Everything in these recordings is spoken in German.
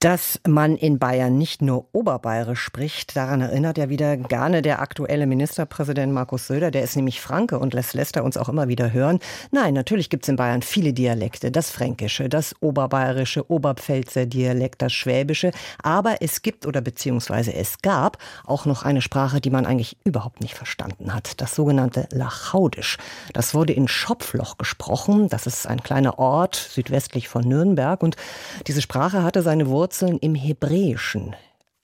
dass man in Bayern nicht nur oberbayerisch spricht, daran erinnert ja wieder gerne der aktuelle Ministerpräsident Markus Söder. Der ist nämlich Franke und lässt Lester uns auch immer wieder hören. Nein, natürlich gibt es in Bayern viele Dialekte. Das Fränkische, das Oberbayerische, Oberpfälzer Dialekt, das Schwäbische. Aber es gibt oder beziehungsweise es gab auch noch eine Sprache, die man eigentlich überhaupt nicht verstanden hat. Das sogenannte Lachaudisch. Das wurde in Schopfloch gesprochen. Das ist ein kleiner Ort südwestlich von Nürnberg. Und diese Sprache hatte seine Wurzeln Wurzeln im Hebräischen,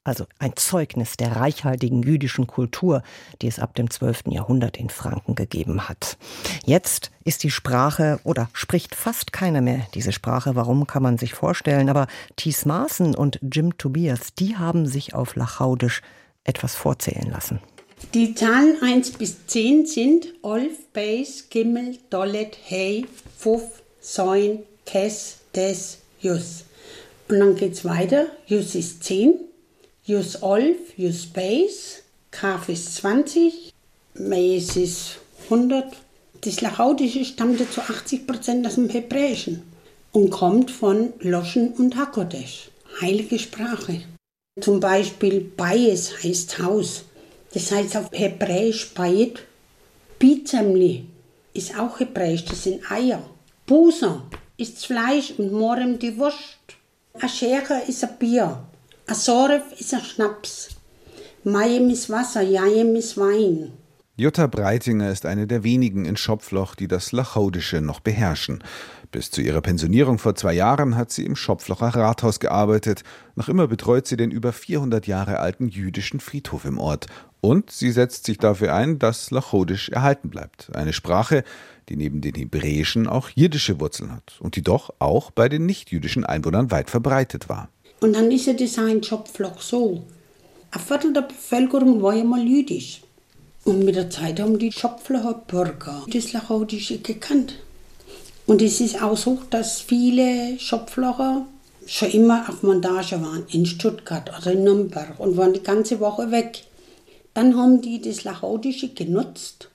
also ein Zeugnis der reichhaltigen jüdischen Kultur, die es ab dem 12. Jahrhundert in Franken gegeben hat. Jetzt ist die Sprache oder spricht fast keiner mehr diese Sprache. Warum kann man sich vorstellen? Aber Thies Maaßen und Jim Tobias, die haben sich auf Lachaudisch etwas vorzählen lassen. Die Zahlen 1 bis 10 sind Olf, Beis, Gimmel, Dollet, Hey, Fuff, Säun, Kess, Des, Jus. Und dann geht es weiter. Jus ist 10, Jus 11, Jus Base, Kaf ist 20, Mais ist 100. Das Lachaudische stammte zu 80 Prozent aus dem Hebräischen und kommt von Loschen und Hakodesh, heilige Sprache. Zum Beispiel Bayes heißt Haus. Das heißt auf Hebräisch Bayet. Bizemli ist auch Hebräisch, das sind Eier. Busa ist Fleisch und Morem die Wurst. A Schere ist ein Bier. A Soref ist ein Schnaps. Mayem ist Wasser, Jajem ist Wein. Jutta Breitinger ist eine der wenigen in Schopfloch, die das Lachaudische noch beherrschen. Bis zu ihrer Pensionierung vor zwei Jahren hat sie im Schopflocher Rathaus gearbeitet. Noch immer betreut sie den über 400 Jahre alten jüdischen Friedhof im Ort. Und sie setzt sich dafür ein, dass Lachodisch erhalten bleibt. Eine Sprache, die neben den Hebräischen auch jiddische Wurzeln hat und die doch auch bei den nichtjüdischen Einwohnern weit verbreitet war. Und dann ist ja Design Schopfloch so. Ein Viertel der Bevölkerung war ja mal jüdisch. Und mit der Zeit haben die Schopflocher Bürger das Lachaudische gekannt. Und es ist auch so, dass viele Schopflocher schon immer auf Montage waren, in Stuttgart oder in Nürnberg und waren die ganze Woche weg. Dann haben die das Lachaudische genutzt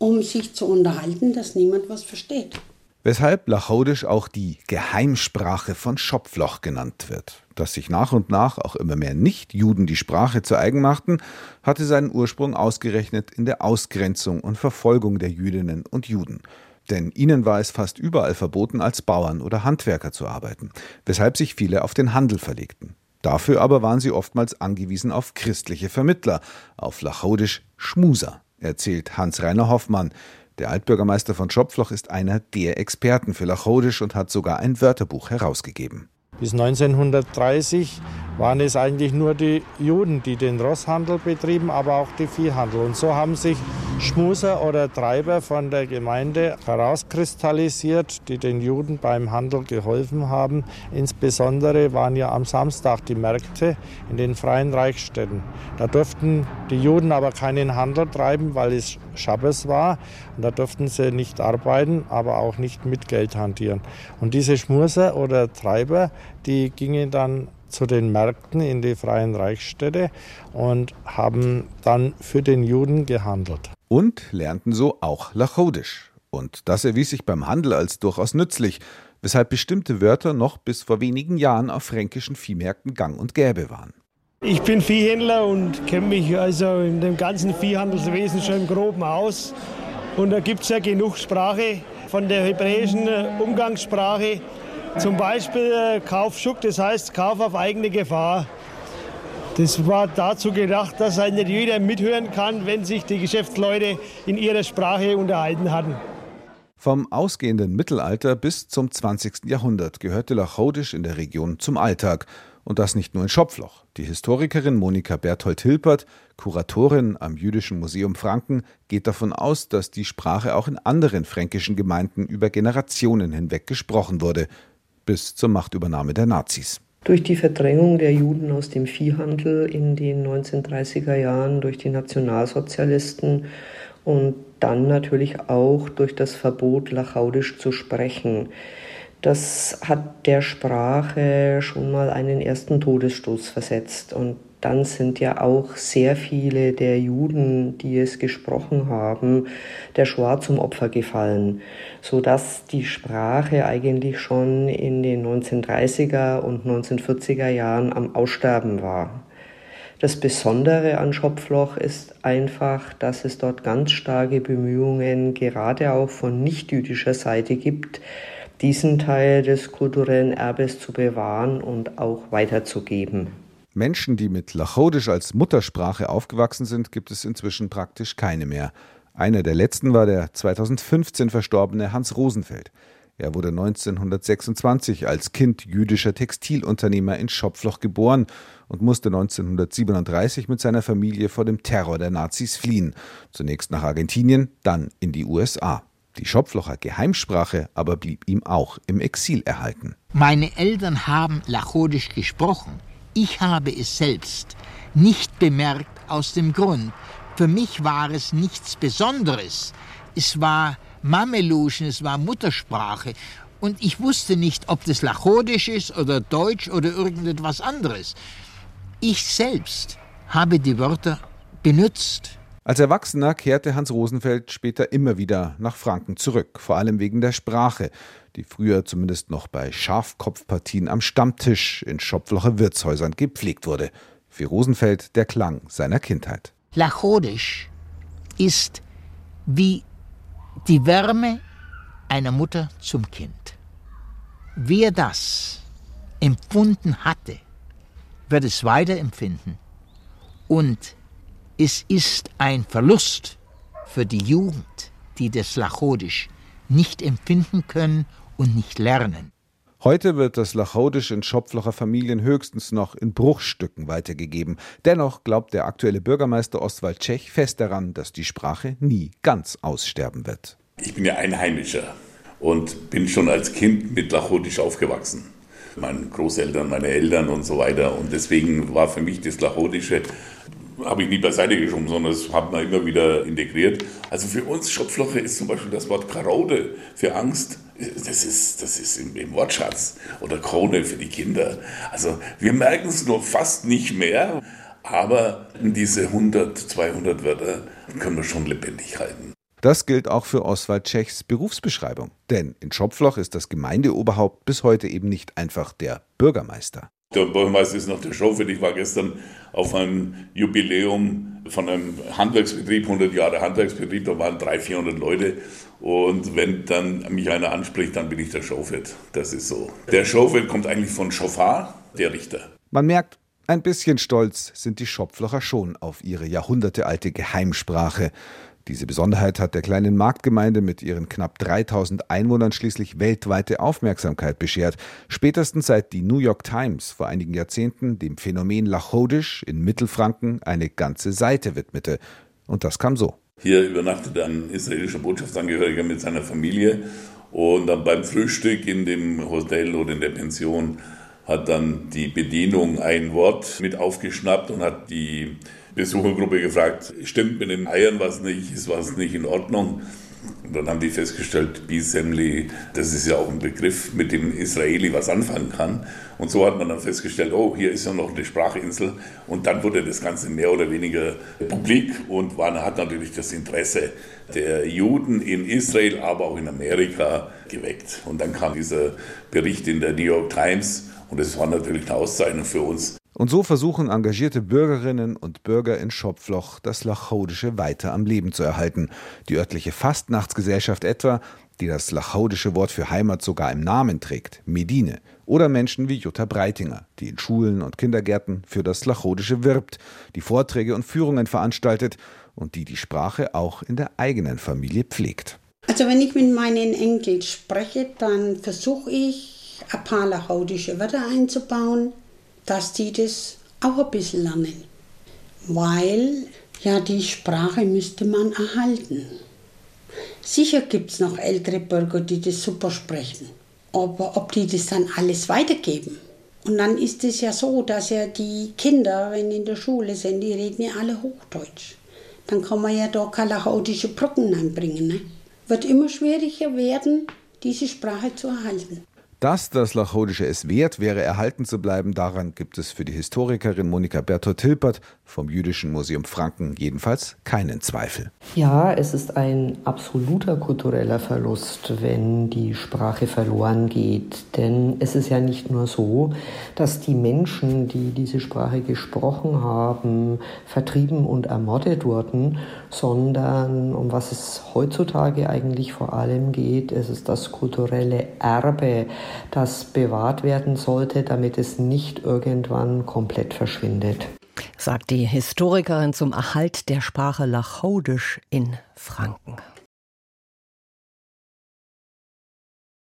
um sich zu unterhalten, dass niemand was versteht. Weshalb Lachaudisch auch die Geheimsprache von Schopfloch genannt wird. Dass sich nach und nach auch immer mehr Nichtjuden die Sprache zu eigen machten, hatte seinen Ursprung ausgerechnet in der Ausgrenzung und Verfolgung der Jüdinnen und Juden. Denn ihnen war es fast überall verboten, als Bauern oder Handwerker zu arbeiten, weshalb sich viele auf den Handel verlegten. Dafür aber waren sie oftmals angewiesen auf christliche Vermittler, auf Lachaudisch Schmuser erzählt Hans-Reiner Hoffmann. Der Altbürgermeister von Schopfloch ist einer der Experten für Lachodisch und hat sogar ein Wörterbuch herausgegeben. Bis 1930 waren es eigentlich nur die Juden, die den Rosshandel betrieben, aber auch die Viehhandel. Und so haben sich Schmuser oder Treiber von der Gemeinde herauskristallisiert, die den Juden beim Handel geholfen haben. Insbesondere waren ja am Samstag die Märkte in den freien Reichsstädten. Da durften die Juden aber keinen Handel treiben, weil es Schabbes war. Und da durften sie nicht arbeiten, aber auch nicht mit Geld hantieren. Und diese Schmuser oder Treiber, die gingen dann zu den Märkten in die freien Reichsstädte und haben dann für den Juden gehandelt. Und lernten so auch Lachodisch. Und das erwies sich beim Handel als durchaus nützlich, weshalb bestimmte Wörter noch bis vor wenigen Jahren auf fränkischen Viehmärkten gang und gäbe waren. Ich bin Viehhändler und kenne mich also in dem ganzen Viehhandelswesen schon im Groben aus. Und da gibt es ja genug Sprache von der hebräischen Umgangssprache zum Beispiel äh, Kaufschuck, das heißt Kauf auf eigene Gefahr. Das war dazu gedacht, dass halt nicht jeder mithören kann, wenn sich die Geschäftsleute in ihrer Sprache unterhalten hatten. Vom ausgehenden Mittelalter bis zum 20. Jahrhundert gehörte Lachodisch in der Region zum Alltag. Und das nicht nur in Schopfloch. Die Historikerin Monika Berthold-Hilpert, Kuratorin am Jüdischen Museum Franken, geht davon aus, dass die Sprache auch in anderen fränkischen Gemeinden über Generationen hinweg gesprochen wurde bis zur Machtübernahme der Nazis. Durch die Verdrängung der Juden aus dem Viehhandel in den 1930er Jahren durch die Nationalsozialisten und dann natürlich auch durch das Verbot, Lachaudisch zu sprechen. Das hat der Sprache schon mal einen ersten Todesstoß versetzt. Und dann sind ja auch sehr viele der Juden, die es gesprochen haben, der Shoah zum Opfer gefallen, so dass die Sprache eigentlich schon in den 1930er und 1940er Jahren am Aussterben war. Das Besondere an Schopfloch ist einfach, dass es dort ganz starke Bemühungen gerade auch von nichtjüdischer Seite gibt, diesen Teil des kulturellen Erbes zu bewahren und auch weiterzugeben. Menschen, die mit Lachodisch als Muttersprache aufgewachsen sind, gibt es inzwischen praktisch keine mehr. Einer der letzten war der 2015 verstorbene Hans Rosenfeld. Er wurde 1926 als Kind jüdischer Textilunternehmer in Schopfloch geboren und musste 1937 mit seiner Familie vor dem Terror der Nazis fliehen. Zunächst nach Argentinien, dann in die USA. Die Schopflocher Geheimsprache aber blieb ihm auch im Exil erhalten. Meine Eltern haben Lachodisch gesprochen. Ich habe es selbst nicht bemerkt aus dem Grund, für mich war es nichts Besonderes. Es war Mameluschen, es war Muttersprache. Und ich wusste nicht, ob das Lachodisch ist oder Deutsch oder irgendetwas anderes. Ich selbst habe die Wörter benutzt. Als Erwachsener kehrte Hans Rosenfeld später immer wieder nach Franken zurück, vor allem wegen der Sprache, die früher zumindest noch bei Schafkopfpartien am Stammtisch in Schopflocher Wirtshäusern gepflegt wurde. Für Rosenfeld der Klang seiner Kindheit. Lachodisch ist wie die Wärme einer Mutter zum Kind. Wer das empfunden hatte, wird es weiterempfinden. Und es ist ein Verlust für die Jugend, die das Lachodisch nicht empfinden können und nicht lernen. Heute wird das Lachodisch in Schopflocher Familien höchstens noch in Bruchstücken weitergegeben. Dennoch glaubt der aktuelle Bürgermeister Ostwald Tschech fest daran, dass die Sprache nie ganz aussterben wird. Ich bin ja Einheimischer und bin schon als Kind mit Lachodisch aufgewachsen. Meine Großeltern, meine Eltern und so weiter. Und deswegen war für mich das Lachudische habe ich nie beiseite geschoben, sondern das hat man immer wieder integriert. Also für uns Schopfloche ist zum Beispiel das Wort Karaude für Angst, das ist, das ist im, im Wortschatz. Oder Krone für die Kinder. Also wir merken es nur fast nicht mehr, aber diese 100, 200 Wörter können wir schon lebendig halten. Das gilt auch für Oswald Tschechs Berufsbeschreibung. Denn in Schopfloch ist das Gemeindeoberhaupt bis heute eben nicht einfach der Bürgermeister. Der Bürgermeister ist noch der Chauffeur. Ich war gestern auf einem Jubiläum von einem Handwerksbetrieb, 100 Jahre Handwerksbetrieb, da waren 300, 400 Leute. Und wenn dann mich einer anspricht, dann bin ich der Chauffeur. Das ist so. Der Chauffeur kommt eigentlich von Chauffeur, der Richter. Man merkt, ein bisschen stolz sind die Schopflocher schon auf ihre jahrhundertealte Geheimsprache. Diese Besonderheit hat der kleinen Marktgemeinde mit ihren knapp 3000 Einwohnern schließlich weltweite Aufmerksamkeit beschert. Spätestens seit die New York Times vor einigen Jahrzehnten dem Phänomen Lachodisch in Mittelfranken eine ganze Seite widmete. Und das kam so. Hier übernachtete ein israelischer Botschaftsangehöriger mit seiner Familie und dann beim Frühstück in dem Hotel oder in der Pension hat dann die Bedienung ein Wort mit aufgeschnappt und hat die Besuchergruppe gefragt, stimmt mit den Eiern was nicht, ist was nicht in Ordnung? Und dann haben die festgestellt, Bisemli, das ist ja auch ein Begriff, mit dem Israeli was anfangen kann. Und so hat man dann festgestellt, oh, hier ist ja noch eine Sprachinsel. Und dann wurde das Ganze mehr oder weniger publik und war, hat natürlich das Interesse der Juden in Israel, aber auch in Amerika geweckt. Und dann kam dieser Bericht in der New York Times und das war natürlich eine Auszeichnung für uns. Und so versuchen engagierte Bürgerinnen und Bürger in Schopfloch das Lachaudische weiter am Leben zu erhalten. Die örtliche Fastnachtsgesellschaft etwa, die das lachaudische Wort für Heimat sogar im Namen trägt, Medine. Oder Menschen wie Jutta Breitinger, die in Schulen und Kindergärten für das Lachaudische wirbt, die Vorträge und Führungen veranstaltet und die die Sprache auch in der eigenen Familie pflegt. Also wenn ich mit meinen Enkeln spreche, dann versuche ich ein paar lachaudische Wörter einzubauen dass die das auch ein bisschen lernen. Weil ja die Sprache müsste man erhalten. Sicher gibt es noch ältere Bürger, die das super sprechen. Aber ob die das dann alles weitergeben? Und dann ist es ja so, dass ja die Kinder, wenn in der Schule sind, die reden ja alle Hochdeutsch. Dann kann man ja da kalachautische Brocken einbringen. Ne? Wird immer schwieriger werden, diese Sprache zu erhalten. Dass das Lachhodische es wert wäre, erhalten zu bleiben, daran gibt es für die Historikerin Monika Bertolt-Hilpert vom Jüdischen Museum Franken jedenfalls keinen Zweifel. Ja, es ist ein absoluter kultureller Verlust, wenn die Sprache verloren geht. Denn es ist ja nicht nur so, dass die Menschen, die diese Sprache gesprochen haben, vertrieben und ermordet wurden, sondern um was es heutzutage eigentlich vor allem geht, es ist das kulturelle Erbe, das bewahrt werden sollte, damit es nicht irgendwann komplett verschwindet. Sagt die Historikerin zum Erhalt der Sprache Lachaudisch in Franken.